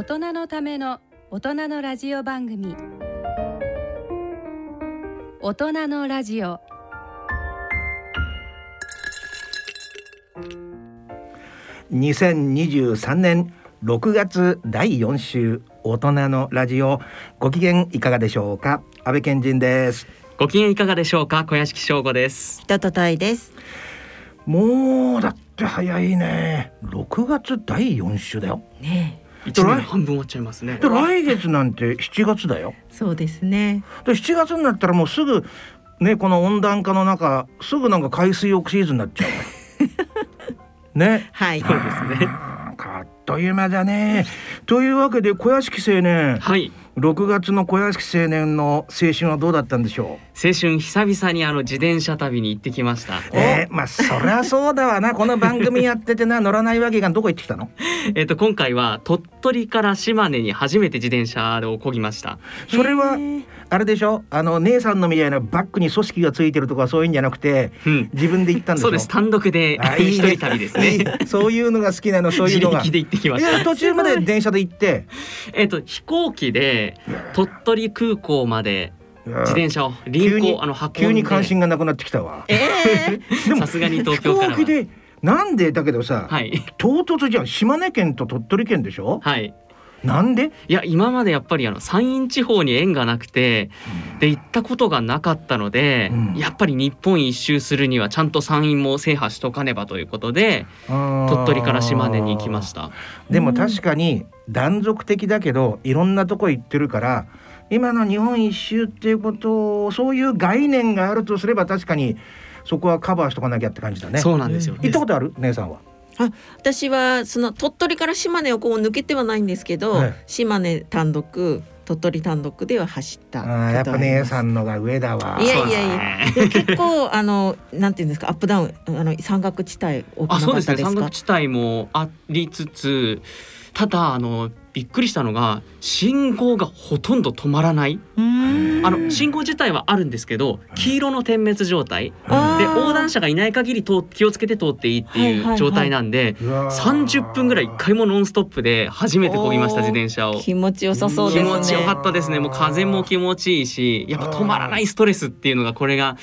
大人のための大人のラジオ番組。大人のラジオ。2023年6月第4週大人のラジオ。ご機嫌いかがでしょうか？安倍健人です。ご機嫌いかがでしょうか？小屋敷翔吾です。人とたいです。もうだって早いね。6月第4週だよ。ね半分終わっちゃいますね。で来月なんて7月だよ。そうですね。で7月になったらもうすぐねこの温暖化の中すぐなんか海水浴シーズンになっちゃう ね。はい。そうですね。あっという間だね。というわけで小屋敷青年。はい6月の小屋敷青年の青春はどうだったんでしょ青春久々にあの自転車旅に行ってきました。うえー、まあそりゃそうだわな。この番組やっててな乗らないわけがどこ行ってきたの？えっと今回は鳥取から島根に初めて自転車を漕ぎました。それはあれでしょ？あの姉さんのみたいなバッグに組織がついてるとかそういうんじゃなくてうん。自分で行ったんでしょ？そうです。単独で一人旅ですね。そういうのが好きなのそういうのが。自力で行ってきまいしたや途中まで電車で行って。えっと飛行機で鳥取空港まで自転車を輪急に行あの急に関心がなくなってきたわ。ええでもさすがに東飛京からは。行機でなんで？だけどさ、はい。唐突じゃん。島根県と鳥取県でしょ？はいなんで？いや今までやっぱりあの山陰地方に縁がなくてで行ったことがなかったので、うん。やっぱり日本一周するにはちゃんと山陰も制覇しとかねばということで鳥鳥取から島根に行きました。でも確かに断続的だけどいろんなとこ行ってるから今の日本一周っていうことをそういう概念があるとすれば確かにそこはカバーしとかなきゃって感じだね。そうなんですよ、行ったことある？姉さんは？私はその鳥取から島根をこう抜けてはないんですけど、はい島根単独、鳥取単独では走ったあやっぱ姉さん。んのが上だわいやそうですいやいや結構あのなんていうんですかアップダウンあの山岳地帯あそうですね。山岳地帯もありつつただあのびっくりしたのが信号がほとんど止まらない。あの信号自体はあるんですけど黄色の点滅状態。で横断者がいない限り通気をつけて通っていいってはいはいはい。いう状態なんで、うわー。30分ぐらい一回もノンストップで初めて漕ぎました自転車を。気持ちよさそうですね。気持ちよかったですね。もう風も気持ちいいし、やっぱ止まらないストレスっていうのがこれが、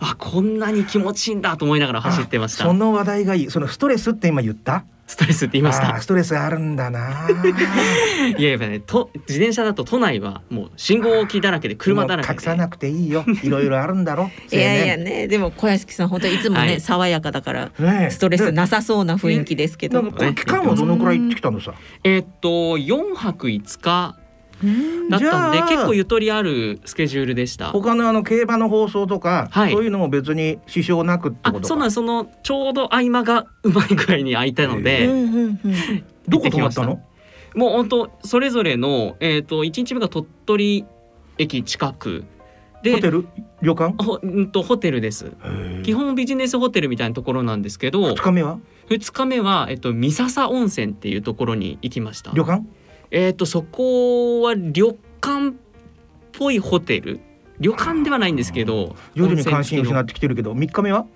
あこんなに気持ちいいんだと思いながら走ってました。そ。の話題がいい。そのストレスって今言った？ストレスって言いました。ストレスあるんだな。いややっぱね、と自転車だと都内はもう信号機だらけで車だらけ隠さなくていいよ。いろいろあるんだろ。いやいや青ねでも小屋敷さん本当にいつもね、はい。爽やかだからストレスなさそうな雰囲気ですけど。なんかこれ期間はどのくらい行ってきたのさ？えーっと4泊5日うんだったんで結構ゆとりあるスケジュールでした。他のあの競馬の放送とか、はい。そういうのも別に支障なくってことそうなんそのちょうど合間がうまいぐらいに空いたのうで、どこ泊まったの？もう本当それぞれのえっ、と1日目が鳥取駅近くで。ホテル？旅館？ほうんとホテルです。基本ビジネスホテルみたいなところなんですけど。2日目は？2日目は、えっと、三笹温泉っていうところに行きました。旅館？えっ、とそこは旅館っぽいホテル？旅館ではないんですけど徐々に関心失ってきてるけど3日目は？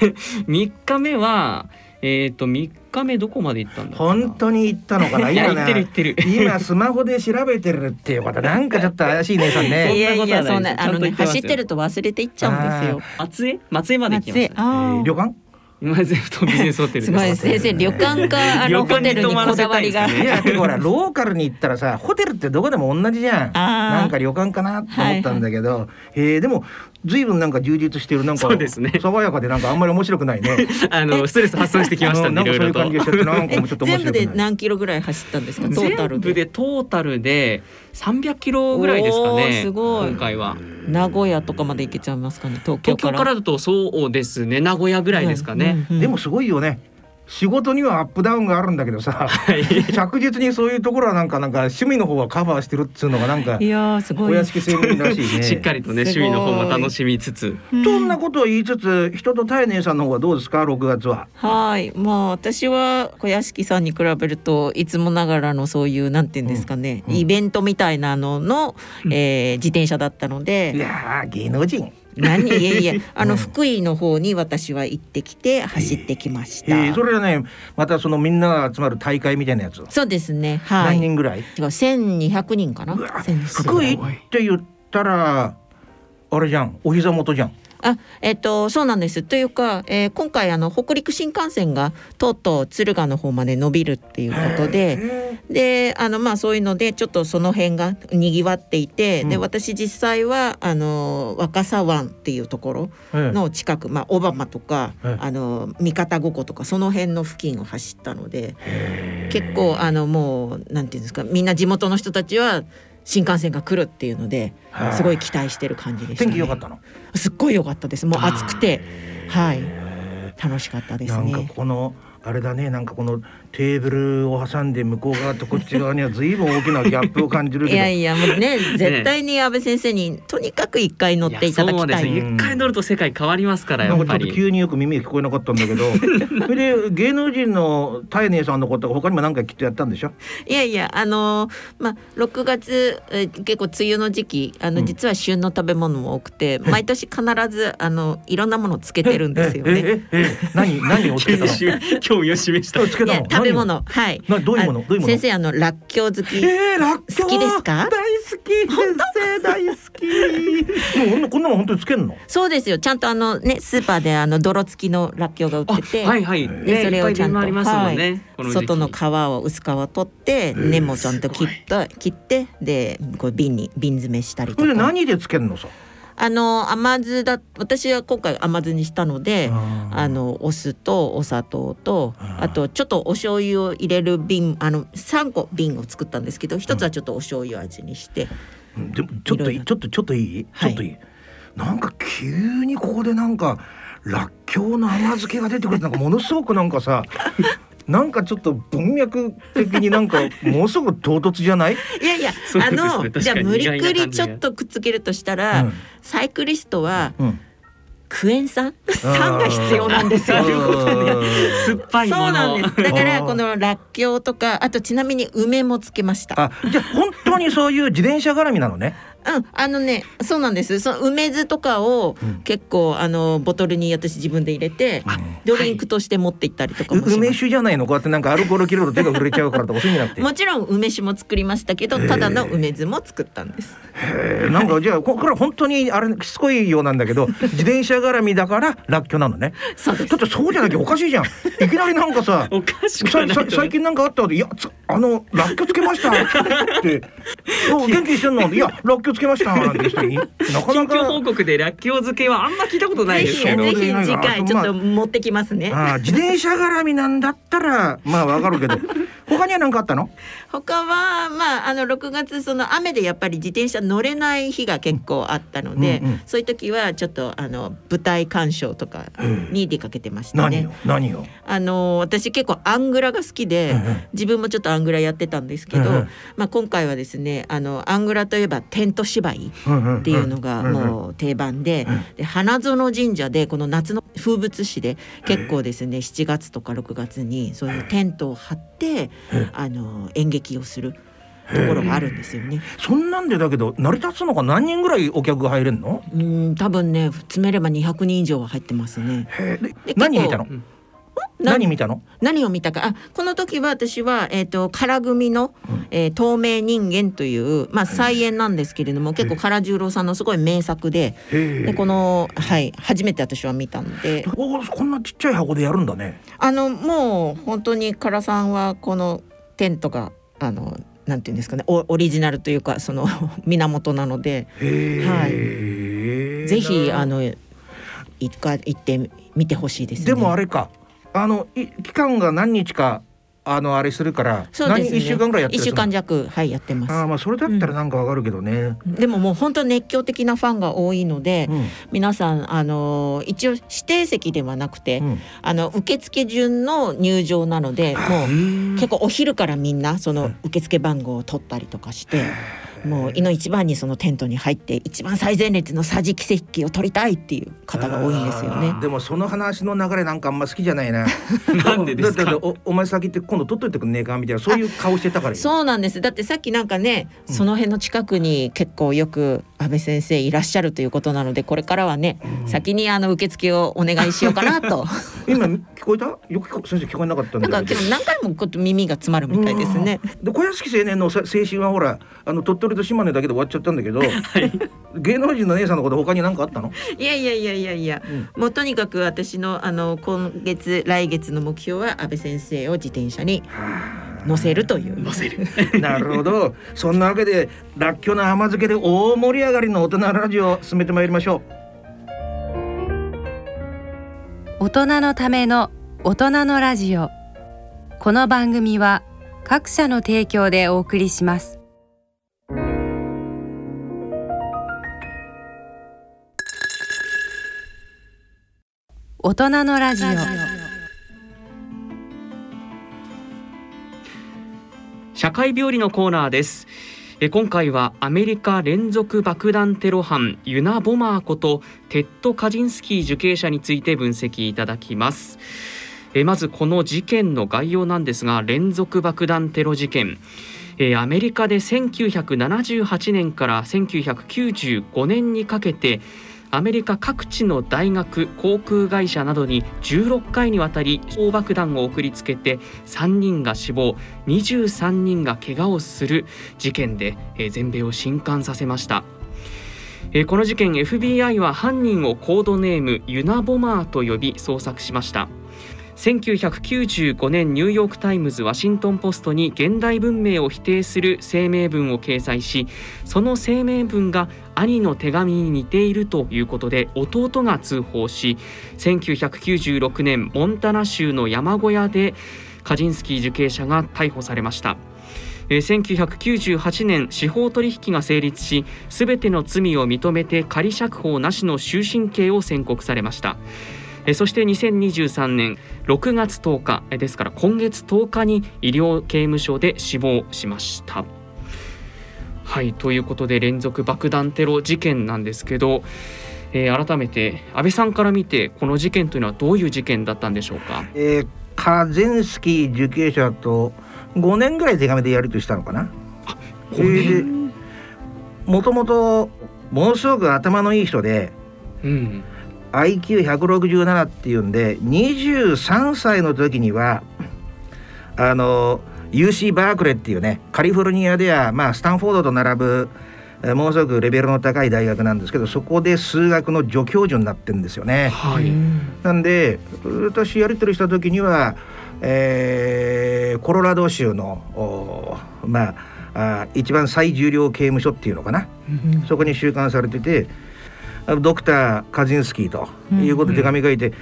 3日目はえっ、と3日目どこまで行ったんだ本当に行ったのかな？い今ってる行ねってる。今スマホで調べてるっていうことなんかちょっと怪しい姉さんいね。やいやそんなことはないです。そんなあのね走ってると忘れていっちゃうんですよ。松江松江まで行きました。えー旅館？松江とビジネスホテルで。すすごい。先生旅館かあのホテルにこだわりが。旅館に泊まらせたいですね。いやてかほらローカルに行ったらさホテルってどこでも同じじゃん。あー。なんか旅館かなと思ったんだけど、えーでも随分なんか充実してるなんかそうですね。爽やかでなんかあんまり面白くないね。あのストレス発散してきましたんであのいろいろと。なんかそういう感じがしちゃってなんかえもうちょっと面全部白くない？で何キロぐらい走ったんですか？トータル全部でトータルで。300キロぐらいですかおねーすごい。今回は。名古屋とかまで行けちゃいますかね？東京から。東京からだとそうですね名古屋ぐらいですかね、うんうんうん。でもすごいよね仕事にはアップダウンがあるんだけどさはい。着実にそういうところはなんかなんか趣味の方はカバーしてるっつうのがなんかいやーすごい。お屋敷青年らしいねし。っかりとね趣味の方も楽しみつつ。うん。そんなことを言いつつ人と太寧さんの方はどうですか？6月は。はい、まあ私は小屋敷さんに比べるといつもながらのそういうなんていうんですかね、うん。うん。イベントみたいなのの、うん。えー自転車だったのいで、やー芸能人何？いえいえ あのうん福井の方に私は行ってきて走ってきました。えーそれはねまたそのみんなが集まる大会みたいなやつ、そうですね。はい。何人ぐらい？違う1200人かな？うわ。1200福井って言ったらあれじゃんお膝元じゃんあ、えっ、とそうなんです。というか、えー今回あの北陸新幹線がとうとう敦賀の方まで伸びるっていうことで、で、あのまあそういうのでちょっとその辺が賑わっていて、でうん。私実際はあの若狭湾っていうところええ。の近く、まあ小浜とか、ええ。あの三方五湖とかその辺の付近を走ったので、結構あのもうなんていうんですか、みんな地元の人たちは新幹線が来るっていうのではい。すごい期待してる感じでした、ね。天気良かったの？すっごい良かったです。もう暑くて、はい、楽しかったですなんかね。このあれだね。なんかこのテーブルを挟んで向こう側とこっち側には随分大きなギャップを感じるけどいやいやもうね 絶対に安倍先生にとにかく一回乗っていただきたい。やそうですね一回乗ると世界変わりますからやっぱなんかちょっとり。急によく耳が聞こえなかったんだけど それで芸能人のタイネさんのことが他にも何かきっとやったんでしょ？いやいやあのーまあ6月えー結構梅雨の時期あのうん実は旬の食べ物も多くて、毎年必ずあのいろんなものをつけてるんですよね。何何をつけたの興味を示した。つけたの食べ物。はい。などういうもの？あどういうもの？先生あのらっきょう好き。えー、ラッキョウ好きですか？大好き。先生大好き。もうこんなもん本当につけんの？そうですよ。ちゃんとあのねスーパーであの泥付きのらっきょうが売ってて。はいはい。でねそれをちゃんと。はい。外の皮を薄皮を取って根もちゃんと切った切ってでこう瓶に瓶詰めしたりことれでか何でつけんのさ？あの甘酢だ私は今回甘酢にしたのであのお酢とお砂糖とあとちょっとお醤油を入れる瓶あの3個瓶を作ったんですけど一つはちょっとお醤油味にして、うん。でもちょっといい？ちょっとちょっといい、はい。ちょっといい？なんか急にここでなんからっきょうの甘漬けが出てくる。なんかものすごくなんかさなんかちょっと文脈的になんかものすごく唐突じゃない、いやいや、あのじゃあ無理くりちょっとくっつけるとしたら、うん。サイクリストはうん、クエン酸？酸が必要なんですよ。なるほどねうん酸っぱいもの。そうなんです。だかあらー。このらっきょうとかあとちなみに梅もつけました。あじゃあ本当にそういう自転車絡みなのね？うん、あのねそうなんです。その梅酢とかをうん。結構あのボトルに私自分で入れてドリンクとして持って行ったりとかもします。梅酒じゃないの？こうやってなんかアルコール切ると手が触れちゃうからとかそういうんじゃなくて。もちろん梅酒も作りましたけど、ただの梅酢も作ったんです。へー。なんかじゃあここれ本当にあれしつこいようなんだけど 自転車絡みだかららっきょうなのね。そうです。だってそうじゃなきゃおかしいじゃん。いきなりなんかさおかしくない最近なんかあったのいやつあのらっきょうつけましたって「お元気してんの?」いやらっきょうつけました」なんて人に？なかな近況報か。告でらっきょう漬けはあんま聞いたことないですけど。ぜひ次あ回ちょっと持ってきますね。ああ自転車絡みなんだったらまあわかるけど。他には何かあったの？他はまああの6月その雨でやっぱり自転車乗れない日が結構あったので、うんうん。そういう時はちょっとあの舞台鑑賞とかに出かけてましたね。何よ。何よあの私結構アングラが好きで、うんうん。自分もちょっとアングラやってたんですけど、うんうん。まあ今回はですねあのアングラといえばテント芝居っっていうのがもう定番で,、で花園神社でこの夏の風物詩で結構ですね7月とか6月にそういうテントを張ってあの演劇をするところがあるんですよね。そんなんでだけど成り立つのか何人ぐらいお客が入れんの？うん多分ね詰めれば200人以上は入ってますね。へ何見たの？うん何見たの？何を見たか。あこの時は私は、えー、と唐組の、えー透明人間」という、まあ、再演なんですけれども、結構唐十郎さんのすごい名作でへでこの、はい、初めて私は見たので。おこんなちっちゃい箱でやるんだね。あのもう本当に唐さんはこのテントがあのなんていうんですかねオオリジナルというかその 源なので。へえ。ぜひあの一回行ってみてほしいですね。でもあれかあのい期間が何日かあのあれするからそうですね。何一週間ぐらいやってる一週間弱はいやってます。ああまあそれだったらなんかわかるけどね、でももう本当熱狂的なファンが多いので、うん。皆さんあの一応指定席ではなくて、うん。あの受付順の入場なのでもう結構お昼からみんなその受付番号を取ったりとかしてもう井の一番にそのテントに入って一番最前列の桟敷席を取りたいっていう方が多いんですよね。でもその話の流れなんかあんま好きじゃないな。なんでですか？だっておお前先って今度取っといてくんねえかみたいなそういう顔してたから。今そうなんです。だってさっきなんかねうん。その辺の近くに結構よく安倍先生いらっしゃるということなのでこれからはね先にあの受付をお願いしようかなと。今聞こえた？よく聞こ先生聞こえなかったんだけど。なんかでも何回もこう耳が詰まるみたいですね。で小屋敷青年のさ青春はほらあの鳥取と島根だけで終わっちゃったんだけど、芸能人の姉さんのこと他に何かあったの、いやいやいやいやいや、もうとにかく私のあの今月来月の目標は安倍先生を自転車に乗せるという。乗せる。なるほど。そんなわけでらっきょうの甘漬けで大盛り上がりの大人ラジオを進めてまいりましょ大人のための大人のラジオ。この番組は各社の提供でお送りします大人のラジオ。社会病理のコーナーです。え今回はアメリカ連続爆弾テロ犯ユナボマーことテッド・カジンスキー受刑者について分析いただきます。えまずこの事件の概要なんですが連続爆弾テロ事件。えアメリカで1978年から1995年にかけてアメリカ各地の大学航空会社などに16回にわたり小爆弾を送りつけて3人が死亡23人が怪我をする事件で、えー全米を震撼させました。えーこの事件 FBI は犯人をコードネームユナボマーと呼び捜索しました1995年ニューヨーク・タイムズ・ワシントン・ポストに現代文明を否定する声明文を掲載しその声明文が兄の手紙に似ているということで弟が通報し1996年モンタナ州の山小屋でカジンスキー受刑者が逮捕されました。1998年司法取引が成立しすべての罪を認めて仮釈放なしの終身刑を宣告されました。えーそして2023年6月10日えーですから今月10日に医療刑務所で死亡しました。はいということで連続爆弾テロ事件なんですけど、えー改めて安倍さんから見てこの事件というのはどういう事件だったんでしょうか？う、えー、カゼンスキー受刑者と5年ぐらい手紙でやり取りしたのかな。5年？もともとものすごく頭のいい人でうん IQ167 っていうんで23歳の時にはあの UC バークレーっていうねカリフォルニアでは、まあ、スタンフォードと並ぶえーものすごくレベルの高い大学なんですけどそこで数学の助教授になってるんですよね。はい、なんで私やり取りした時には、えーコロラド州のおまああ一番最重量刑務所っていうのかな。そこに収監されててドクター・カジンスキーということで手紙書いて、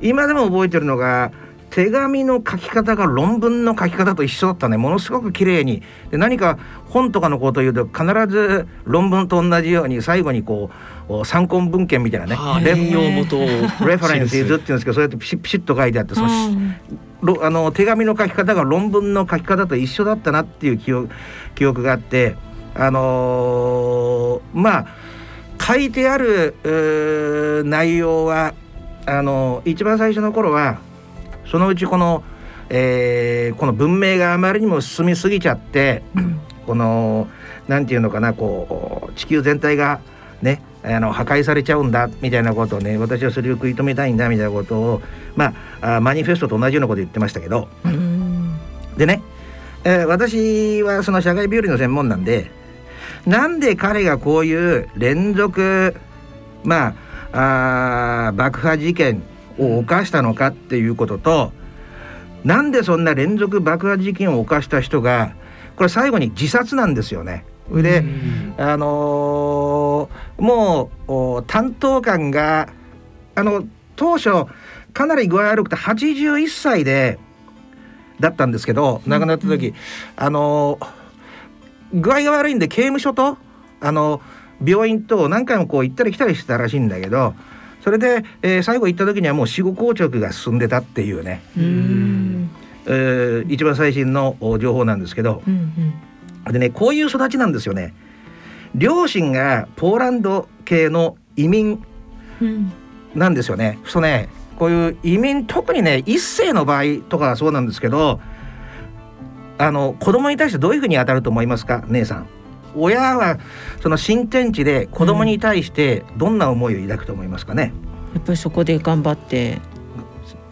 今でも覚えてるのが手紙の書き方が論文の書き方と一緒だったね。ものすごく綺麗に。で何か本とかのことを言うと必ず論文と同じように最後にこうお参考文献みたいなね。はいレ引用元を。レファレンスイズっていうんですけど そうやってピシッピシッと書いてあってそのろあの手紙の書き方が論文の書き方と一緒だったなっていう記憶記憶があってあのーまあ書いてある内容はあの一番最初の頃はそのうちこの、えーこの文明があまりにも進みすぎちゃって、このなんていうのかなこう地球全体がねあの破壊されちゃうんだみたいなことをね私はそれを食い止めたいんだみたいなことをまああマニフェストと同じようなこと言ってましたけど。でね、えー私はその社会病理の専門なんでなんで彼がこういう連続まあ爆破事件を犯したのかっていうこととなんでそんな連続爆破事件を犯した人がこれ最後に自殺なんですよね。で、あのーもうお担当官があの当初かなり具合悪くて81歳でだったんですけど亡くなった時、あのー具合が悪いんで刑務所とあの病院と何回もこう行ったり来たりしてたらしいんだけどそれで、えー最後行った時にはもう死後硬直が進んでたっていうね、うん。えー一番最新のお情報なんですけど。でねこういう育ちなんですよね。両親がポーランド系の移民うん。なんですよね。そうねこういう移民特にね一世の場合とかはそうなんですけどあの子供に対してどういうふうに当たると思いますか？姉さん。親はその新天地で子供に対してどんな思いを抱くと思いますかね？やっぱりそこで頑張って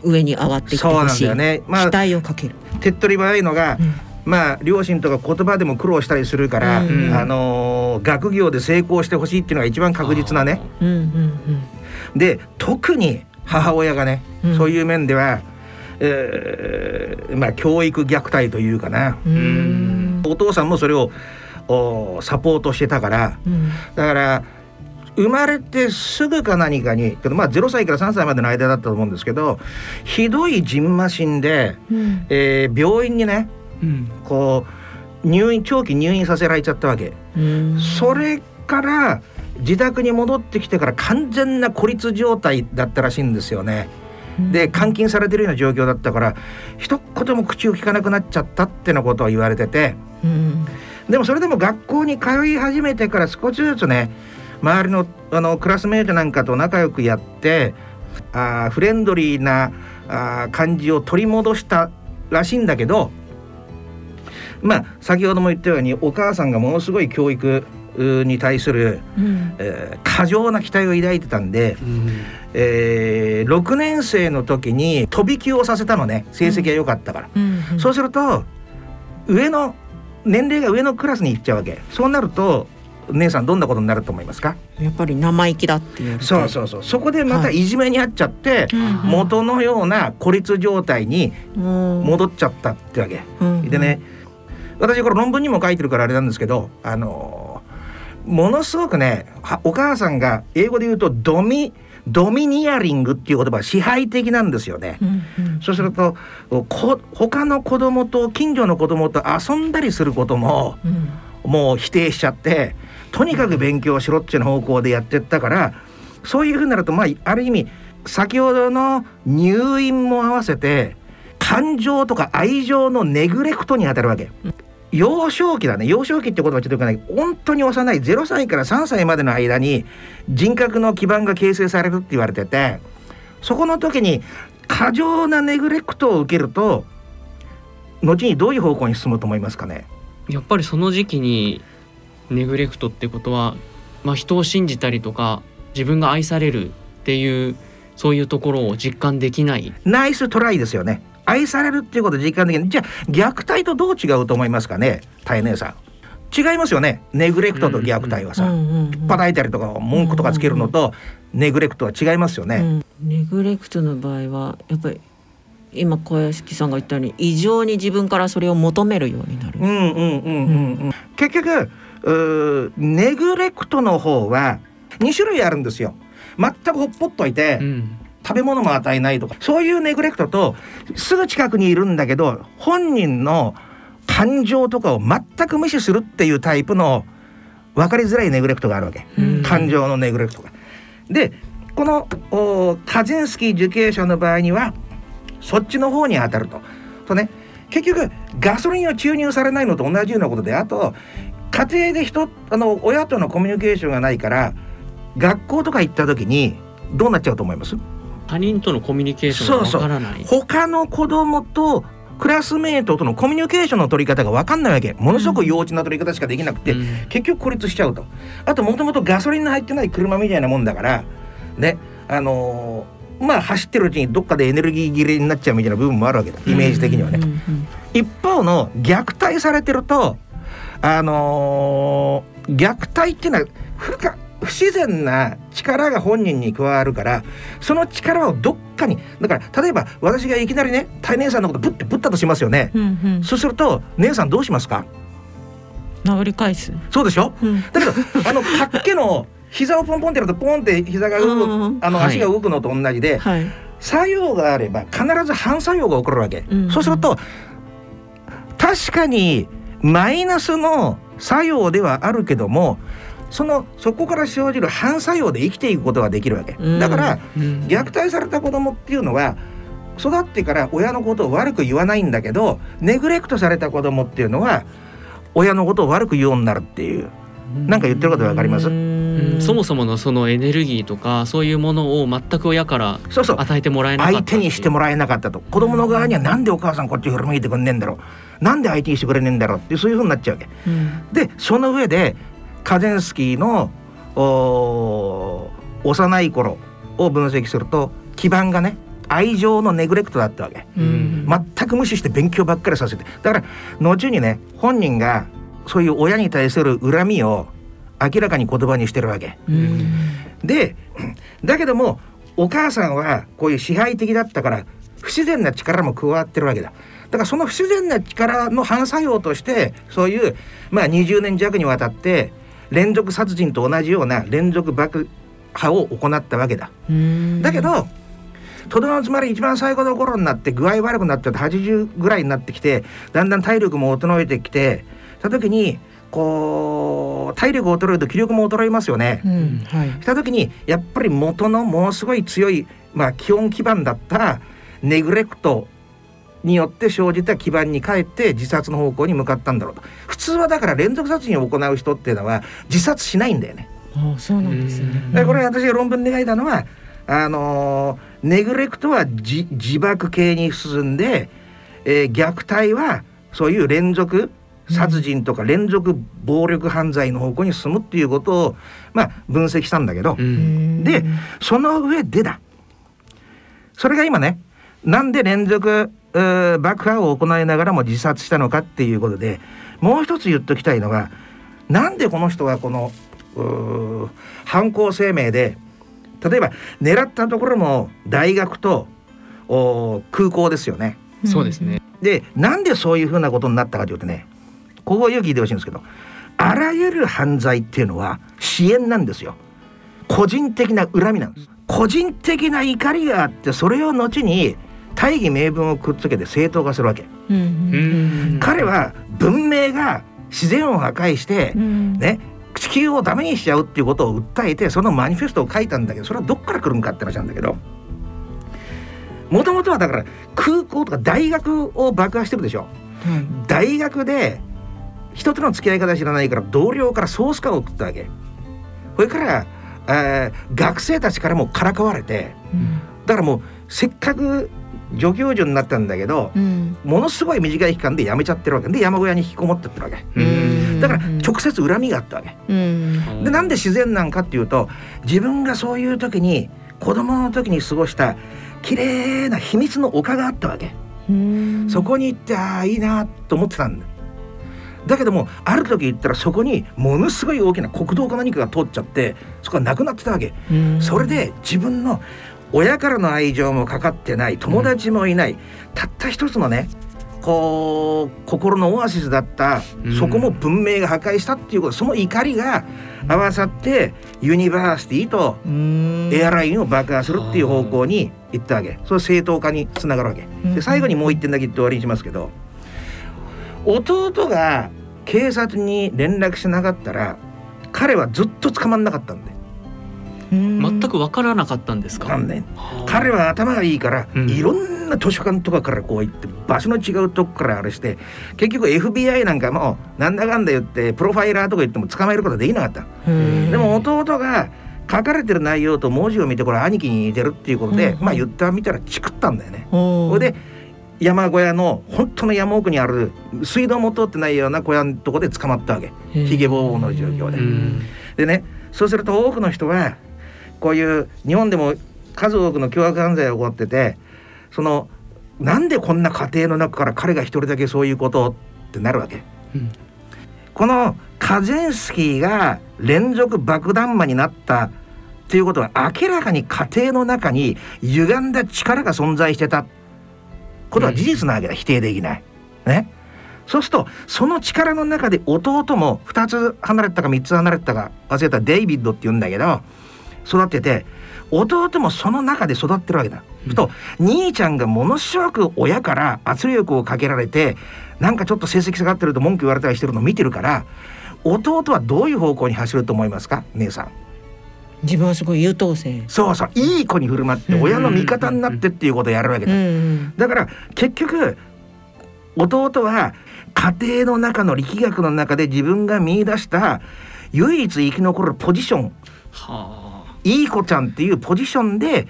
上に上がっていってそうなんほしい、だよね。まあ期待をかける、手っ取り早いのが、うんまあ両親とか言葉でも苦労したりするから、うんあのー学業で成功してほしいっていうのが一番確実なね。うんうんで特に母親がね、うんそういう面では、えーまあ教育虐待というかな。お父さんもそれをおサポートしてたから。うん。だから生まれてすぐか何かにけどまあ0歳から3歳までの間だったと思うんですけどひどいじんましんで、うん。えー病院にねうん。こう入院長期入院させられちゃったわけ。うん。それから自宅に戻ってきてから完全な孤立状態だったらしいんですよね。で監禁されてるような状況だったから一言も口を聞かなくなっちゃったってなことを言われてて。うん。でもそれでも学校に通い始めてから少しずつね周りのあのクラスメートなんかと仲良くやってあーフレンドリーなあー感じを取り戻したらしいんだけどまあ先ほども言ったようにお母さんがものすごい教育に対する、うん。えー過剰な期待を抱いてたんで、うん。えー6年生の時に飛び級をさせたのね。成績が良かったから、うん。うん。そうすると上の年齢が上のクラスに行っちゃうわけ。そうなると姉さんどんなことになると思いますか？やっぱり生意気だって言われてそうそうそう。そこでまたい。じめにあっちゃって、うん。元のような孤立状態にうん。戻っちゃったってわけ、うん。でね私これ論文にも書いてるからあれなんですけどあのーものすごくねはお母さんが英語で言うとドミドミニアリングっていう言葉は支配的なんですよね。うんうんそうするとこ他の子供と近所の子供と遊んだりすることもうんもう否定しちゃってとにかく勉強しろっていう方向でやってったからそういうふうになるとまあある意味先ほどの入院も合わせて感情とか愛情のネグレクトに当たるわけ。幼少期だね。幼少期って言葉はちょっとよくない。本当に幼い。0歳から3歳までの間に人格の基盤が形成されるって言われててそこの時に過剰なネグレクトを受けると後にどういう方向に進むと思いますかね？やっぱりその時期にネグレクトってことは、まあ、人を信じたりとか自分が愛されるっていうそういうところを実感できない。ナイストライですよね愛されるっていうことを実感できない。じゃあ虐待とどう違うと思いますかね？大姉さん。違いますよね。ネグレクトと虐待はさ、うんうんうん。叩いたりとか文句とかつけるのとネグレクトは違いますよね、うん。ネグレクトの場合はやっぱり今小屋敷さんが言ったように異常に自分からそれを求めるようになる。うんうんうんうんうん。結局ネグレクトの方は2種類あるんですよ。全くほっぽっといて、うん食べ物も与えないとかそういうネグレクトとすぐ近くにいるんだけど本人の感情とかを全く無視するっていうタイプの分かりづらいネグレクトがあるわけ、うん感情のネグレクトが。でこのおカジンスキー受刑者の場合にはそっちの方に当たると。とね結局ガソリンを注入されないのと同じようなことであと家庭で人あの親とのコミュニケーションがないから学校とか行った時にどうなっちゃうと思います？他人とのコミュニケーションがわからない。他の子供とクラスメートとのコミュニケーションの取り方が分かんないわけ。ものすごく幼稚な取り方しかできなくて、うん。結局孤立しちゃうと。あともともとガソリンの入ってない車みたいなもんだからねあのーまあ走ってるうちにどっかでエネルギー切れになっちゃうみたいな部分もあるわけだ。イメージ的にはね。一方の虐待されてるとあのー虐待っていうのは不自然な力が本人に加わるからその力をどっかにだから例えば私がいきなりね大姉さんのことぶってぶったとしますよね。うんうん。そうすると姉さんどうしますか？殴り返す。そうでしょ？うん。だけどあのかっけの膝をポンポンってやるとポンって膝が動く、うんあのはい。足が動くのと同じで、はい。作用があれば必ず反作用が起こるわけ、うん。そうすると確かにマイナスの作用ではあるけどもそのそこから生じる反作用で生きていくことができるわけ、うん。だからうん。虐待された子供っていうのは育ってから親のことを悪く言わないんだけどネグレクトされた子供っていうのは親のことを悪く言うようになるっていう。なんか言ってることわかります？うん。そもそものそのエネルギーとかそういうものを全く親からそうそう。与えてもらえなかった相手にしてもらえなかったと。子供の側にはなんでお母さんこっち振り向いてくんねえんだろう。なんで相手にしてくれねえんだろうってそういうふうになっちゃうわけ。うん。でその上でカゼンスキーの幼い頃を分析すると基盤がね愛情のネグレクトだったわけ。うん。全く無視して勉強ばっかりさせて。だから後にね本人がそういう親に対する恨みを明らかに言葉にしてるわけ。うん。でだけどもお母さんはこういう支配的だったから不自然な力も加わってるわけだ。だからその不自然な力の反作用としてそういうまあ20年弱にわたって連続殺人と同じような連続爆破を行ったわけだ。うん。だけどとどのつまり一番最後の頃になって具合悪くなっちゃって80ぐらいになってきてだんだん体力も衰えてきてした時にこう体力衰えると気力も衰えますよね。うんはい。した時にやっぱり元のものすごい強い、まあ、基本基盤だったネグレクトによって生じた基盤に帰って自殺の方向に向かったんだろうと。普通はだから連続殺人を行う人っていうのは自殺しないんだよね。あそうなんですね。うん。でこれ私が論文で書いたのはあのーネグレクトは自自爆系に進んで、えー虐待はそういう連続殺人とか連続暴力犯罪の方向に進むっていうことを、まあ、分析したんだけど、うん。でその上でだ。それが今ねなんで連続爆破を行いながらも自殺したのかっていうことでもう一つ言っときたいのがなんでこの人はこの犯行声明で例えば狙ったところも大学とお空港ですよね。そうですね。でなんでそういうふうなことになったかというとねここをよく聞いてほしいんですけどあらゆる犯罪っていうのは支援なんですよ。個人的な恨みなんです。個人的な怒りがあってそれを後に大義名分をくっつけて正当化するわけ。うん。うん彼は文明が自然を破壊してうん。ね地球をダメにしちゃうっていうことを訴えてそのマニフェストを書いたんだけどそれはどっから来るんかって話なんだけどもともとはだから空港とか大学を爆破してるでしょ。はい大学で人との付き合い方知らないから同僚からソースカを送ったわけ。それから、えー学生たちからもからかわれてうん。だからもうせっかく助教授になったんだけどうん。ものすごい短い期間で辞めちゃってるわけ。で山小屋に引きこもってってるわけ。うん。だから直接恨みがあったわけ。うん。でなんで自然なんかっていうと自分がそういう時に子供の時に過ごした綺麗な秘密の丘があったわけ。うん。そこに行ってああいいなと思ってたんだ。だけどもある時行ったらそこにものすごい大きな国道か何かが通っちゃってそこがなくなってたわけ。うん。それで自分の親からの愛情もかかってない友達もいない、たった一つのねこう心のオアシスだったうん。そこも文明が破壊したっていうことその怒りが合わさって university とうん。 airline を爆破するっていう方向に行ったわけ。それ正当化につながるわけ。で最後にもう一点だけ言って終わりにしますけど弟が警察に連絡しなかったら彼はずっと捕まんなかったんで。うん全く分からなかったんですか？わかんない彼は頭がいいから、うん。いろんな図書館とかからこう行って場所の違うとこからあれして結局 FBI なんかもなんだかんだ言ってプロファイラーとか言っても捕まえることはできなかった、うん。でも弟が書かれてる内容と文字を見てこれ兄貴に似てるっていうことで、うん。まあ言ったみたらチクったんだよね。それで山小屋の本当の山奥にある水道も通ってないような小屋のとこで捕まったわけ。ひげぼうぼうの状況で。うん。でねそうすると多くの人はこういう日本でも数多くの凶悪犯罪が起こっててそのなんでこんな家庭の中から彼が一人だけそういうことってなるわけ。うんこのカゼンスキーが連続爆弾魔になったっていうことは明らかに家庭の中に歪んだ力が存在してたことは事実なわけだ、否定できない。ね。そうするとその力の中で弟も2つ離れてたか3つ離れてたか忘れたデイビッドって言うんだけど育ってて弟もその中で育ってるわけだ。うん。と兄ちゃんがものすごく親から圧力をかけられてなんかちょっと成績下がってると文句言われたりしてるのを見てるから弟はどういう方向に走ると思いますか？姉さん。自分はすごい優等生。そうそう。いい子に振る舞ってうん親の味方になってっていうことをやるわけうだ。ん。だから結局弟は家庭の中の力学の中で自分が見出した唯一生き残るポジション。はあいい子ちゃんっていうポジションで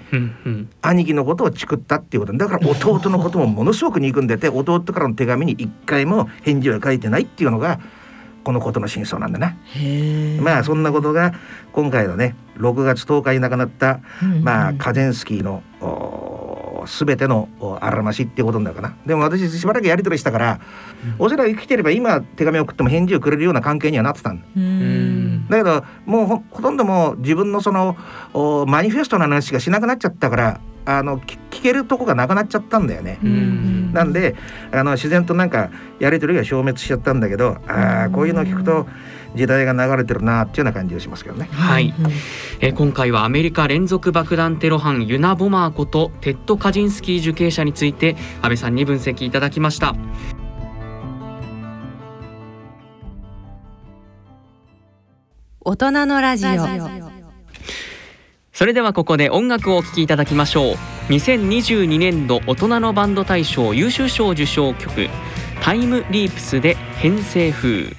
兄貴のことをチクったっていうことだから弟のこともものすごく憎んでて弟からの手紙に一回も返事は書いてないっていうのがこのことの真相なんだな。まあそんなことが今回のね6月10日に亡くなった、まあカゼンスキーの全てのおあらましっていうことだからでも私しばらくやり取りしたから、おそらく生きてれば今手紙を送っても返事をくれるような関係にはなってたんだ。けどもうほほとんどもう自分のそのおマニフェストの話しかしなくなっちゃったからあのき聞けるとこがなくなっちゃったんだよね。うん。なんであの自然となんかやり取りが消滅しちゃったんだけどあーこういうのを聞くと時代が流れてるなっていうような感じがしますけどね。はい、えー今回はアメリカ連続爆弾テロ犯ユナ・ボマーことテッド・カジンスキー受刑者について安倍さんに分析いただきました。大人のラジオ。それではここで音楽をお聴きいただきましょう。2022年度大人のバンド大賞優秀賞受賞曲タイムリープスで偏西風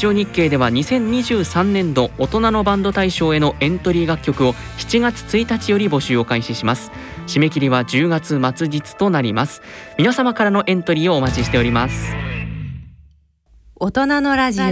ジオ日経では2023年度大人のバンド大賞へのエントリー楽曲を7月1日より募集を開始します。締め切りは10月末日となります。皆様からのエントリーをお待ちしております。大人のラジオ。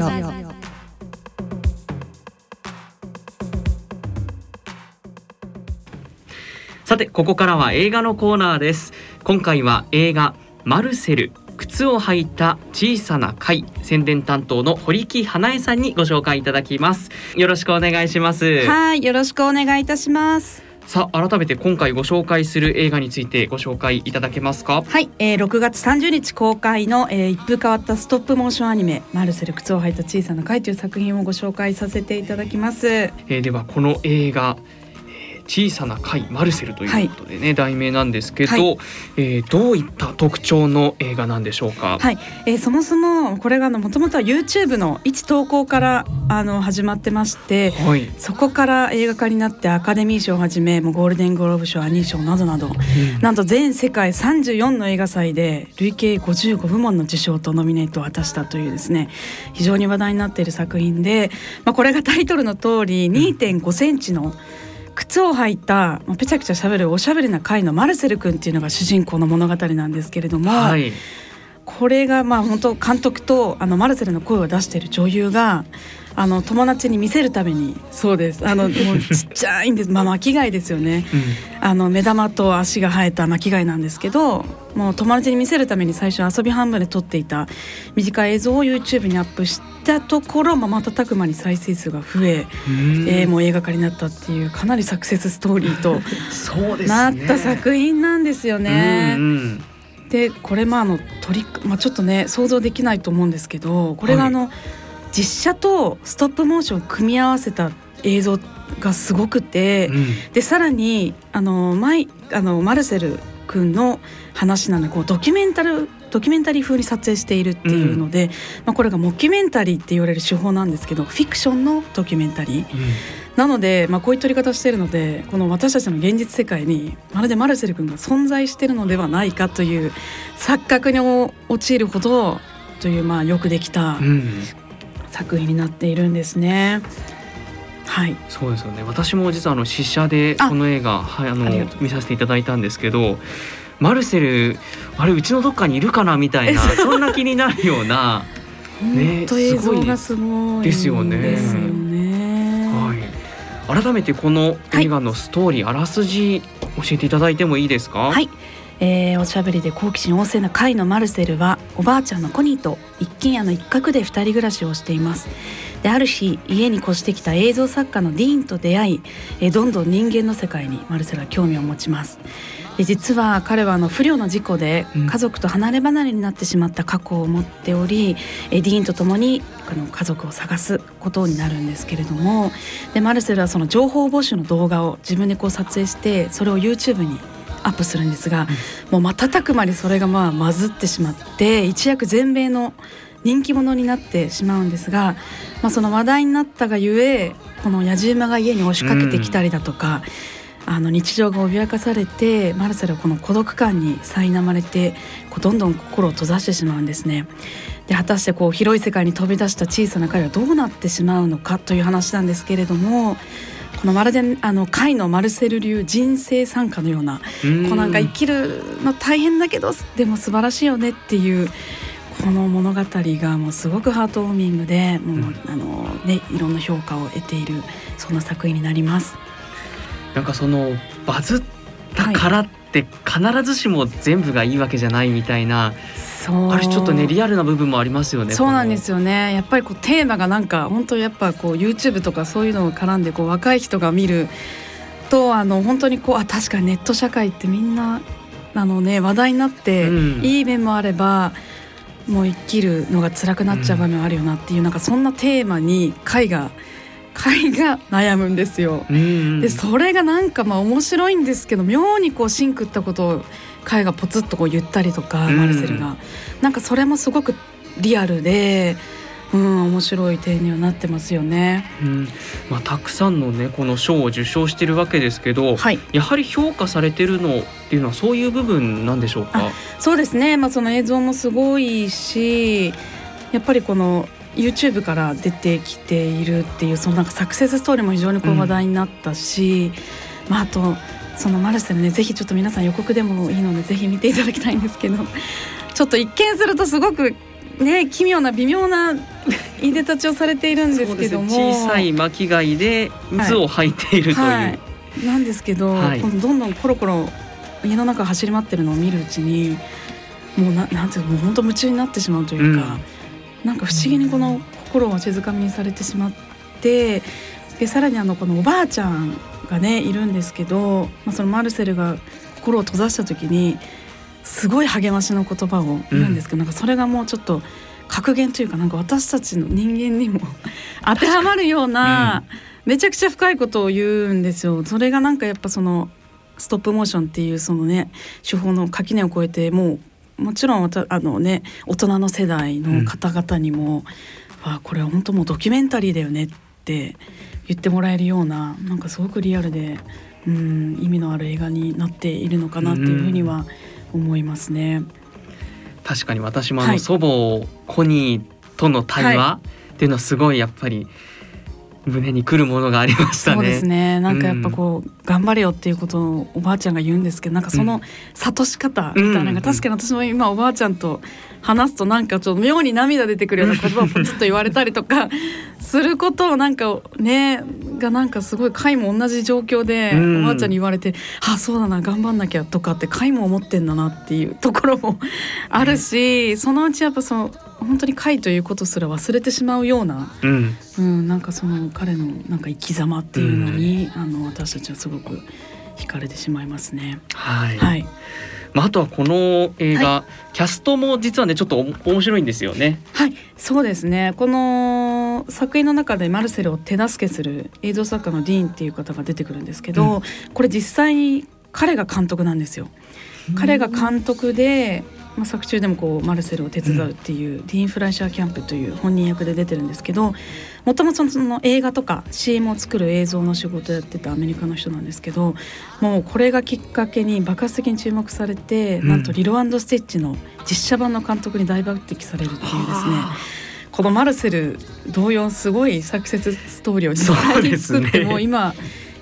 さてここからは映画のコーナーです。今回は映画マルセル靴を履いた小さな貝宣伝担当の堀木花江さんにご紹介いただきますよろしくお願いしますはい、よろしくお願いいたします。さあ改めて今回ご紹介する映画についてご紹介いただけますか？はい、えー、6月30日公開の、えー、一風変わったストップモーションアニメ「マルセル靴を履いた小さな貝」という作品をご紹介させていただきます。えーではこの映画、えー小さな貝マルセルということでね、題名なんですけど、はいえーどういった特徴の映画なんでしょうか？はい、えーそもそもこれがもともとは YouTube の一投稿からあの始まってましてはい。そこから映画化になってアカデミー賞をはじめもうゴールデングローブ賞アニー賞などなどなんと全世界34の映画祭で累計55部門の受賞とノミネートを果たしたというですね非常に話題になっている作品で、まあ、これがタイトルの通り2.5センチの靴を履いたまあぺちゃくちゃ喋るおしゃべりな貝のマルセル君っていうのが主人公の物語なんですけれども、はい。これがまあ本当監督とあのマルセルの声を出している女優があの友達に見せるために。そうです。あのもうちっちゃいんです。まあ巻き貝ですよね。あの目玉と足が生えた巻き貝なんですけどもう友達に見せるために最初遊び半分で撮っていた短い映像を YouTube にアップしたところ、まあ、瞬く間に再生数が増え、うん。えーもう映画化になったっていうかなりサクセスストーリーとそうですね。なった作品なんですよね。うんうん。でこれまああのトリック、まあ、ちょっとね想像できないと思うんですけどこれがあの、実写とストップモーションを組み合わせた映像がすごくて、うん。でさらにあのマイあのマルセル君の話なのでこうドキュメンタルドキュメンタリー風に撮影しているっていうので、まあ、これがモキュメンタリーって言われる手法なんですけどフィクションのドキュメンタリー。なので、まあ、こういう撮り方をしているのでこの私たちの現実世界にまるでマルセル君が存在しているのではないかという錯覚に陥るほどというまあよくできたうんうん作品になっているんですね。はい、そうですよね。私も実はあの試写であ。この映画はいあの見させていただいたんですけどマルセルあれうちのどっかにいるかなみたいな そんな気になるような、ね映像がすごいですよね。ですよね。はい、改めてこの映画のストーリー、あらすじ教えていただいてもいいですか？はい、えーおしゃべりで好奇心旺盛な貝のマルセルはおばあちゃんのコニーと一軒家の一角で二人暮らしをしています。である日家に越してきた映像作家のディーンと出会い、えーどんどん人間の世界にマルセルは興味を持ちます。で実は彼はあの不慮の事故でうん。家族と離れ離れになってしまった過去を持っており、えーディーンと共にあの家族を探すことになるんですけれどもでマルセルはその情報募集の動画を自分でこう撮影してそれを YouTube にアップするんですが、もう瞬く間にそれがまあまずってしまって一躍全米の人気者になってしまうんですが、まあ、その話題になったがゆえこの野じ馬が家に押しかけてきたりだとか、あの日常が脅かされてマルセルはこの孤独感に苛まれてこうどんどん心を閉ざしてしまうんですね。で果たしてこう広い世界に飛び出した小さな彼はどうなってしまうのかという話なんですけれどもこのまるであの貝のマルセル流人生参加のようなうん。こうなんか生きるの大変だけどでも素晴らしいよねっていうこの物語がもうすごくハートウォーミングでもう、うん。あのねいろんな評価を得ているそんな作品になります。なんかそのバズったからって必ずしも全部がいいわけじゃないみたいな、そうあれちょっとねリアルな部分もありますよねそうなんですよね。やっぱりこうテーマがなんか本当やっぱこう YouTube とかそういうのを絡んでこう若い人が見るとあの本当にこうあ確かにネット社会ってみんなあのね話題になって、うん。いい面もあればもう生きるのが辛くなっちゃう場面もあるよなっていう、なんかそんなテーマに絵が絵が悩むんですよ。うんうん。でそれがなんかまあ面白いんですけど妙にこうシンクったことをカイがポツッとこう言ったりとか、うん。マルセルが。なんかそれもすごくリアルで、うん、面白い点にはなってますよね。うん。まあ、たくさんのねこの賞を受賞してるわけですけど、はい。やはり評価されてるのっていうのはそういう部分なんでしょうか？そうですね、まあ、その映像もすごいしやっぱりこの YouTube から出てきているっていうそのなんかサクセスストーリーも非常にこううん。話題になったし、まあ、あとそのマルセルねぜひちょっと皆さん予告でもいいのでぜひ見ていただきたいんですけど ちょっと一見するとすごくね奇妙な微妙な いでたちをされているんですけども。ね小さい巻き貝で図を履いているという、はい、なんですけど、はい。どんどんコロコロ家の中走り回ってるのを見るうちにもうななんていうのもう本当夢中になってしまうというか、なんか不思議にこの心をわしづかみにされてしまってでさらにあのこのおばあちゃんがねいるんですけど、まあ、そのマルセルが心を閉ざした時にすごい励ましの言葉を言うんですけど、なんかそれがもうちょっと格言というかなんか私たちの人間にも 当てはまるようなめちゃくちゃ深いことを言うんですよ。それがなんかやっぱそのストップモーションっていうそのね手法の垣根を越えてもうもちろんあのね大人の世代の方々にも、あこれは本当もうドキュメンタリーだよねって言ってもらえるようななんかすごくリアルで、うん、意味のある映画になっているのかなっていうふうには思いますね。確かに私もあのはい。祖母コニーとの対話っていうのはすごいやっぱり胸にくるものがありましたね。そうですね。なんかやっぱこう、頑張れよっていうことをおばあちゃんが言うんですけどなんかその諭し方みたいなのが、うん。確かに私も今おばあちゃんと話すとなんかちょっと妙に涙出てくるような言葉をポツッと言われたりとか することをなんかねがなんかすごい回も同じ状況でうん。おばあちゃんに言われて「あそうだな頑張んなきゃ」とかって回も思ってんだなっていうところもあるし、そのうちやっぱその本当に回ということすら忘れてしまうようなうん、うん、なんかその彼のなんか生き様っていうのに、あの私たちはすごく惹かれてしまいますね。はい。はい、まああとはこの映画、キャストも実はねちょっとお面白いんですよね。はい、そうですね。この作品の中でマルセルを手助けする映像作家のディーンっていう方が出てくるんですけど、これ実際に彼が監督なんですよ。彼が監督で、まあ、作中でもこうマルセルを手伝うっていう、ディーン・フライシャー・キャンプという本人役で出てるんですけどもともとその映画とか CM を作る映像の仕事をやってたアメリカの人なんですけどもうこれがきっかけに爆発的に注目されて、うん。なんと「リロスティッチ」の実写版の監督に大抜擢されるっていうですね。このマルセル同様すごいサクセスストーリーを実際に作って、もう今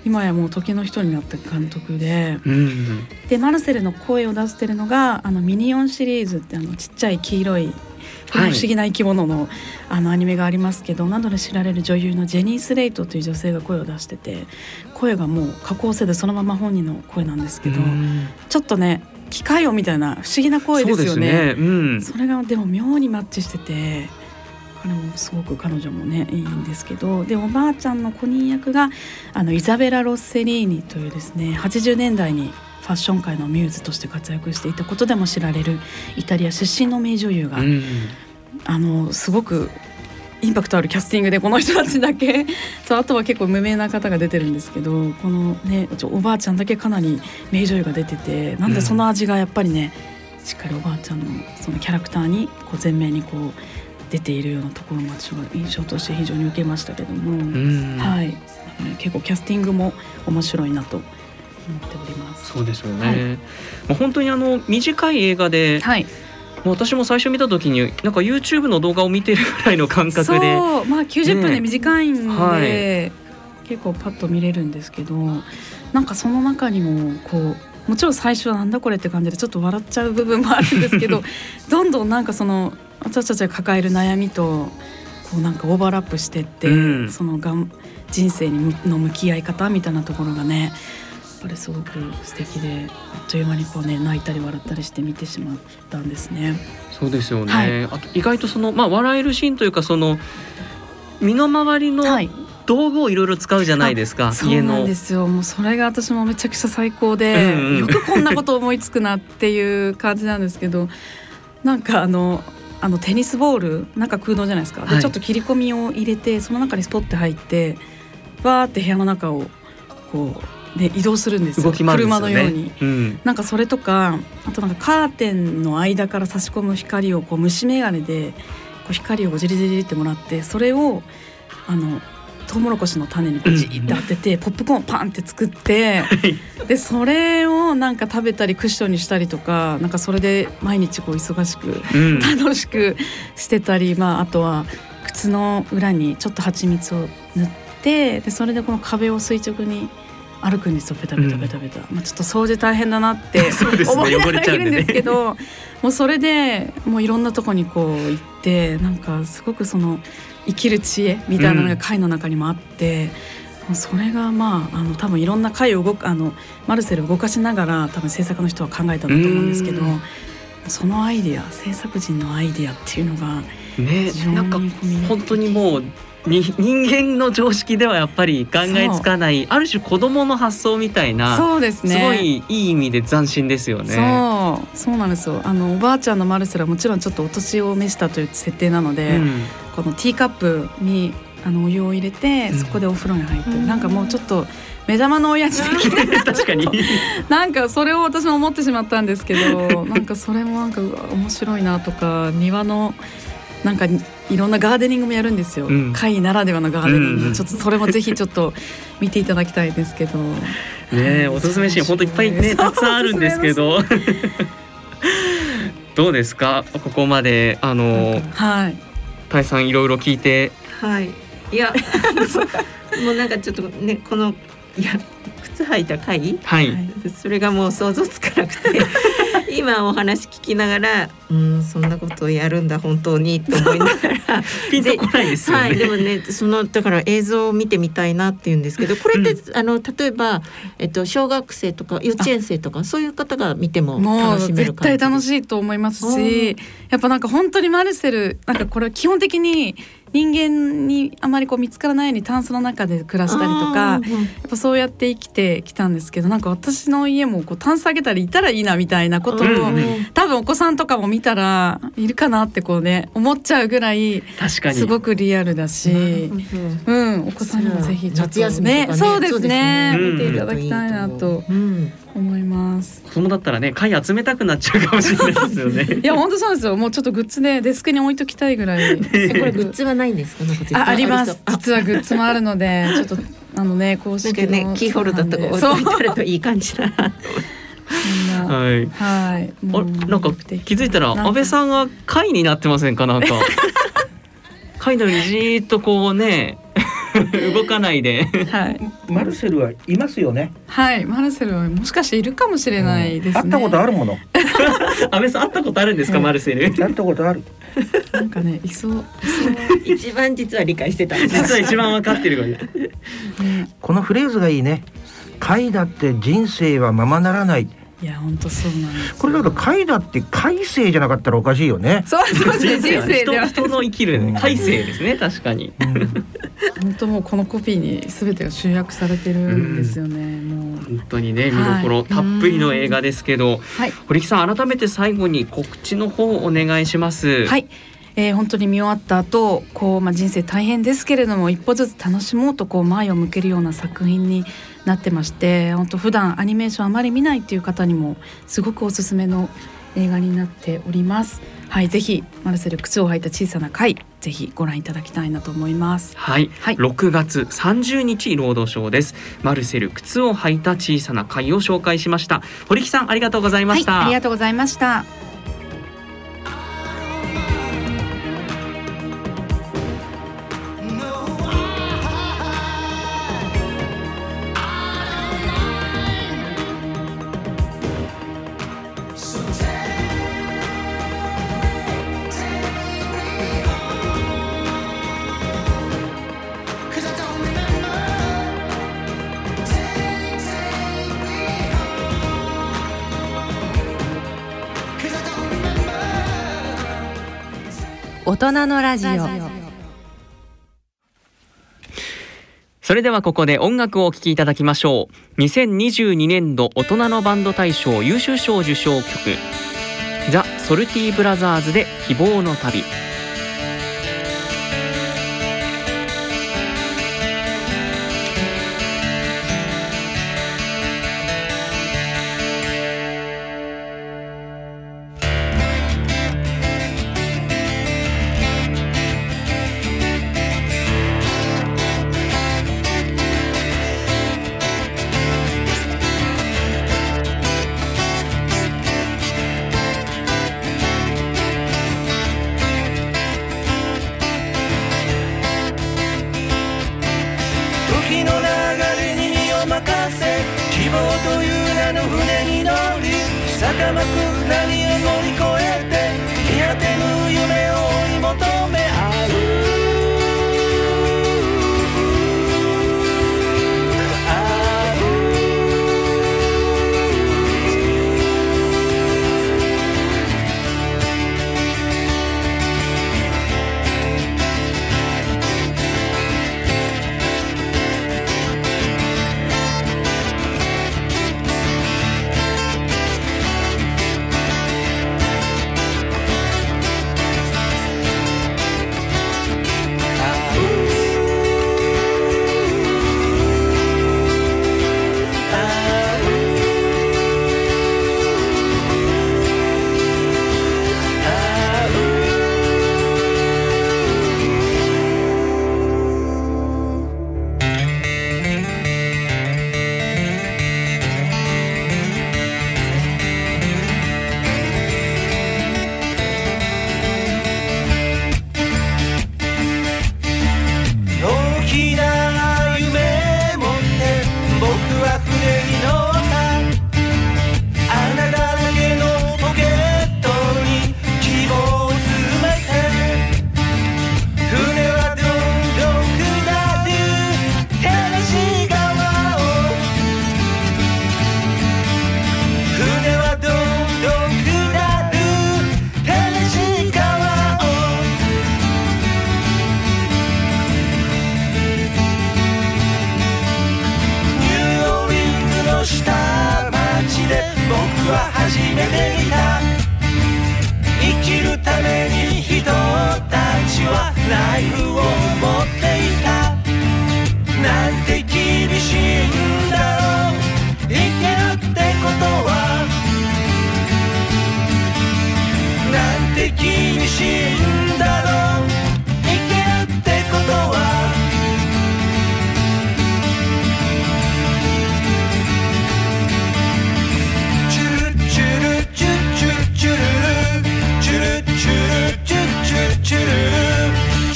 今やもう時の人になった監督で。うん、でマルセルの声を出してるのがあのミニオンシリーズってあのちっちゃい黄色い不はい思議な生き物の,、あのアニメがありますけどなどで知られる女優のジェニー・スレイトという女性が声を出してて声がもう加工せずそのまま本人の声なんですけど、うんちょっとね機械音みたいな不思議な声ですよね。そね。うん。それがでも妙にマッチしてて彼もすごく彼女もねいいんですけどでおばあちゃんのコニー役があのイザベラ・ロッセリーニというですね80年代にファッション界のミューズとして活躍していたことでも知られるイタリア出身の名女優が、うんあのすごくインパクトあるキャスティングでこの人たちだけ。そうあとは結構無名な方が出てるんですけどこのねおばあちゃんだけかなり名女優が出ててなんでその味がやっぱりね、しっかりおばあちゃんのそのキャラクターにこう前面にこう出ているようなところも私は印象として非常に受けましたけども、うん。はい、ね結構キャスティングも面白いなと思っております。そうですよね。はい。まあ本当にあの短い映画で、はい、もう私も最初見た時になんか YouTube の動画を見てるぐらいの感覚で、そう。まあ90分で短いんで、ねはい。結構パッと見れるんですけどなんかその中にもこうもちろん最初はなんだこれって感じでちょっと笑っちゃう部分もあるんですけど どんどんなんかその私たちが抱える悩みとこうなんかオーバーラップしてって、うん。そのがん人生にむの向き合い方みたいなところがねやっぱりすごく素敵であっという間にこうね泣いたり笑ったりして見てしまったんですね。そうですよね。はいあと意外とそのまあ笑えるシーンというかその身の回りのはい道具をいろいろ使うじゃないですか、そうなんで。すよもうそれが私もめちゃくちゃ最高で、うんうんよくこんなこと思いつくなっていう感じなんですけどなんかあのあのテニスボールなんか空洞じゃないですか、はいでちょっと切り込みを入れてその中にスポッて入ってバーって部屋の中をこう、ね、移動するんですよね。車のように。うん。なんかそれとかあとなんかカーテンの間から差し込む光をこう虫眼鏡でこう光をこうジリジリジリってもらってそれをあのトウモロコシの種にこうジーって当てて、ポップコーンパンって作ってでそれをなんか食べたりクッションにしたりとかなんかそれで毎日こう忙しくうん。楽しくしてたり、まあ、あとは靴の裏にちょっと蜂蜜を塗ってでそれでこの壁を垂直に歩くんですよペタペタペタペタ、まあ、ちょっと掃除大変だなって 思いながらいるんですけどもうそれでもういろんなとこにこう行ってなんかすごくその生きる知恵みたいなのが回の中にもあって。もうそれがまああの多分いろんな回を動くあのマルセルを動かしながら多分制作の人は考えたんだと思うんですけどうん。そのアイデア制作陣のアイデアっていうのがねなんか本当にもうに人間の常識ではやっぱり考えつかないある種子供の発想みたいなそうですね。すごいいい意味で斬新ですよね。そうそうなんですよ。あのおばあちゃんのマルセルはもちろんちょっとお年を召したという設定なので、うん。このティーカップにあのお湯を入れてうん。そこでお風呂に入ってる、うん。なんかもうちょっと目玉の親父的な 確かに。なんかそれを私も思ってしまったんですけど なんかそれもなんか面白いなとか庭のなんかいろんなガーデニングもやるんですよ、うん。貝ならではのガーデニング、うんうん。ちょっとそれもぜひちょっと見ていただきたいですけど。ねえおすすめシーン本当いっぱいねたくさんあるんですけど。どうですか？ここまであのはい。大さんいろいろ聞いて。はい。いや、もうなんかちょっとね、この、いや、靴履いた回？はい、はいそれがもう想像つかなくて。今お話聞きながら、うん、そんなことをやるんだ本当にと思いながら。ピンとこないですよね、はい、でもね、そのだから映像を見てみたいなっていうんですけど、これって、あの例えば、えっと小学生とか幼稚園生とかそういう方が見ても楽しめる絶対楽い。しいと思いますうんしやっぱなんか本当にマルセルなんかこれ基本的に人間にあまりこう見つからないようにタンスの中で暮らしたりとかうんやっぱそうやって生きてきたんですけどなんか私の家もこうタンス上げたりいたらいいなみたいなことを、うん多分お子さんとかも見たらいるかなってこうね思っちゃうぐらい確かに。すごくリアルだし。うん、お子さんにもぜひちょっと夏休みとかねそうですねね。見ていただきたいなと。うん、思います。子供だったらね貝集めたくなっちゃうかもしれないですよね いや本当そうですよ。もうちょっとグッズでデスクに置いときたいぐらい。えこれグッズはないんですか？ああります実はグッズもあるので、ちょっと あのね公式のかねキーホルダーとか置いそうといたらといい感じだな。はいはい。あなんか気づいたら安倍さんが貝になってませんか？なんか貝のようにじーっとこうね 動かないでん。はいマルセルはいますよね。はいマルセルはもしかしているかもしれないですね。会ったことあるもの。安倍さん会ったことあるんですか、うんマルセル？会ったことある。なんかねいそういそ一番実は理解してたんです。実は一番わかってるからうね。このフレーズがいいね。貝だって人生はままならない。いや本当そうなんです。これだと貝だって海生じゃなかったらおかしいよね。そうそうですね人生では。人人の生きるね。海生ですね確かに。うん。本当もうこのコピーに全てが集約されてるんですよね。もう。本当にね見どころたっぷりの映画ですけど、はい。堀木さん改めて最後に告知の方お願いします。はい、えー本当に見終わった後こう、まあ、人生大変ですけれども一歩ずつ楽しもうとこう前を向けるような作品になってまして本当普段アニメーションあまり見ないっていう方にもすごくおすすめの映画になっております。はい、ぜひマルセル靴を履いた小さな貝ぜひご覧いただきたいなと思います。はい、はい6月30日労働省ですマルセル靴を履いた小さな貝を紹介しました堀木さんありがとうございました、はい、ありがとうございました。人のラジオ。それではここで音楽をお聴きいただきましょう。2022年度大人のバンド大賞優秀賞受賞曲。ザ・ソルティブラザーズで希望の旅。何を乗り越えて見果てぬ夢をは初めて見た。生きるために人たちはナイフを持っていた。なんて厳しいんだろう。生きるってことは。なんて厳しいんだろう。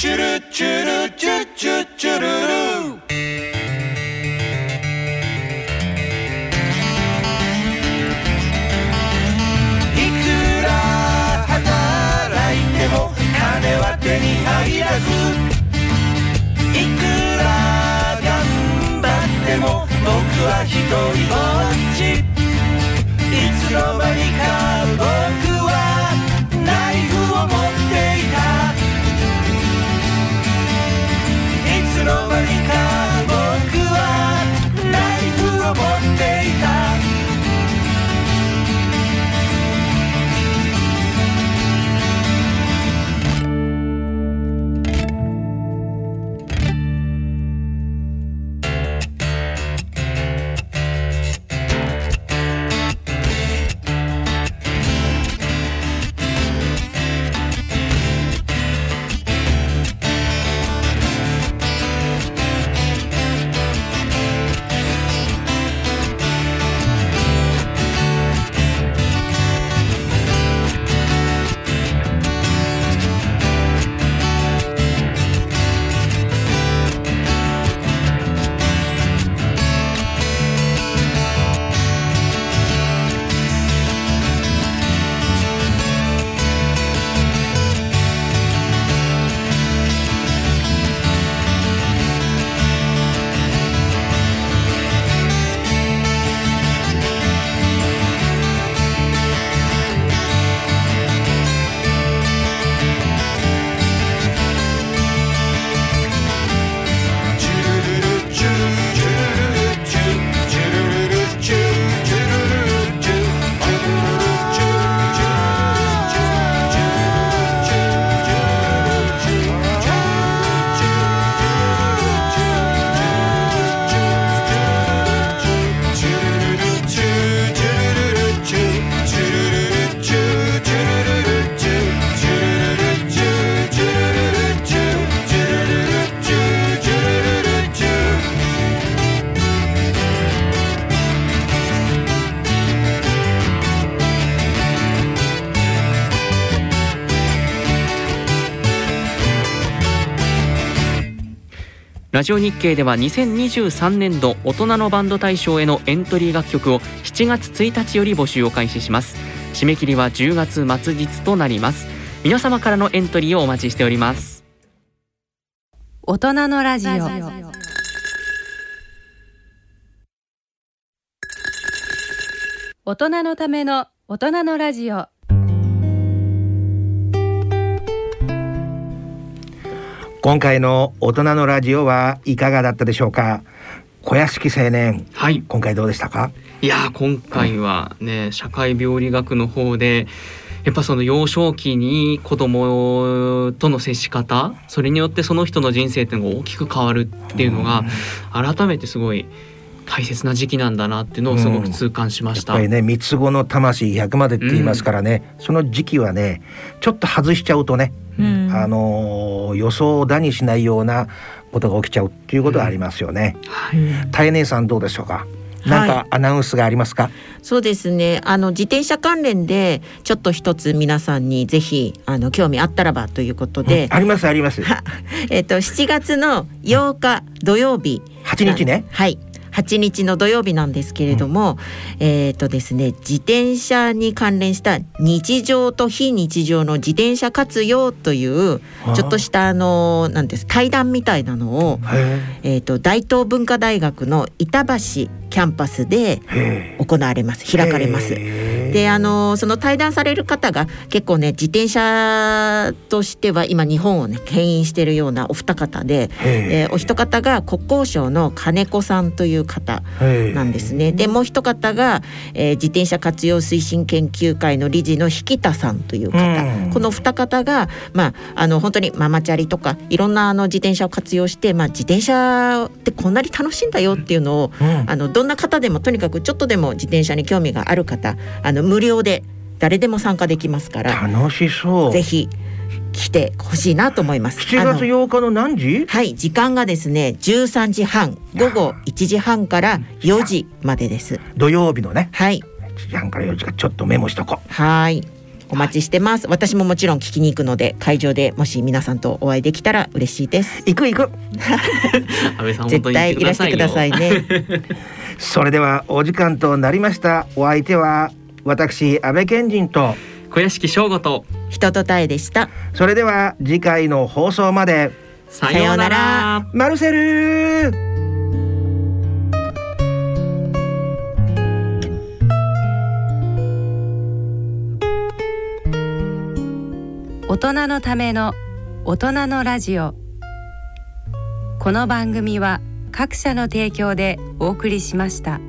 チュルチュルチュチュチュルルいくら働いても金は手に入らずいくら頑張っても僕は一人ぼっちいラジオ日経では2023年度大人のバンド大賞へのエントリー楽曲を7月1日より募集を開始します。締め切りは10月末日となります。皆様からのエントリーをお待ちしております。大人のラジオ。大人のための大人のラジオ。今回の大人のラジオはいかがだったでしょうか？小屋敷青年はい。今回どうでしたか？いやー今回はね社会病理学の方でやっぱその幼少期に子供との接し方それによってその人の人生っていうのが大きく変わるっていうのが改めてすごい大切な時期なんだなっていうのをすごく痛感しました。やっぱりね三つ子の魂100までって言いますからね、その時期はねちょっと外しちゃうとね、うんあのー予想をだにしないようなことが起きちゃうっていうことはありますよね。はい大姉さんどうでしょうか？なんかアナウンスがありますか？そうですね。あの自転車関連でちょっと一つ皆さんにぜひあの興味あったらばということで、ありますあります。は えっと7月の8日土曜日、8日ね。はい。8日の土曜日なんですけれども、えっ、とですね自転車に関連した日常と非日常の自転車活用というちょっとしたあのなんです対談みたいなのを、へえっ、と大東文化大学の板橋キャンパスで行われます。開かれます。えであのその対談される方が結構ね自転車としては今日本をね牽引しているようなお二方で、え。ーお一方が国交省の金子さんという方なんですね。でもう一方が、えー自転車活用推進研究会の理事の引田さんという方、うん。この二方がまああの本当にママチャリとかいろんなあの自転車を活用して、まあ、自転車ってこんなに楽しいんだよっていうのを、うん。あのどんな方でもとにかくちょっとでも自転車に興味がある方あの無料で誰でも参加できますから楽しそうぜひ来てほしいなと思います。7あの月8日の何時？はい時間がですね13時半午後1時半から4時までです。土曜日のねはい1時半から4時かちょっとメモしとこはいお待ちしてます。私ももちろん聞きに行くので会場でもし皆さんとお会いできたら嬉しいです。行く行く 安倍さん本当絶に対いらしてくださいね。それではお時間となりましたお相手は私安倍賢人と。小屋敷翔吾と。人とたえでした。それでは次回の放送まで。さようなら。マルセル。大人のための大人のラジオ。この番組は各社の提供でお送りしました。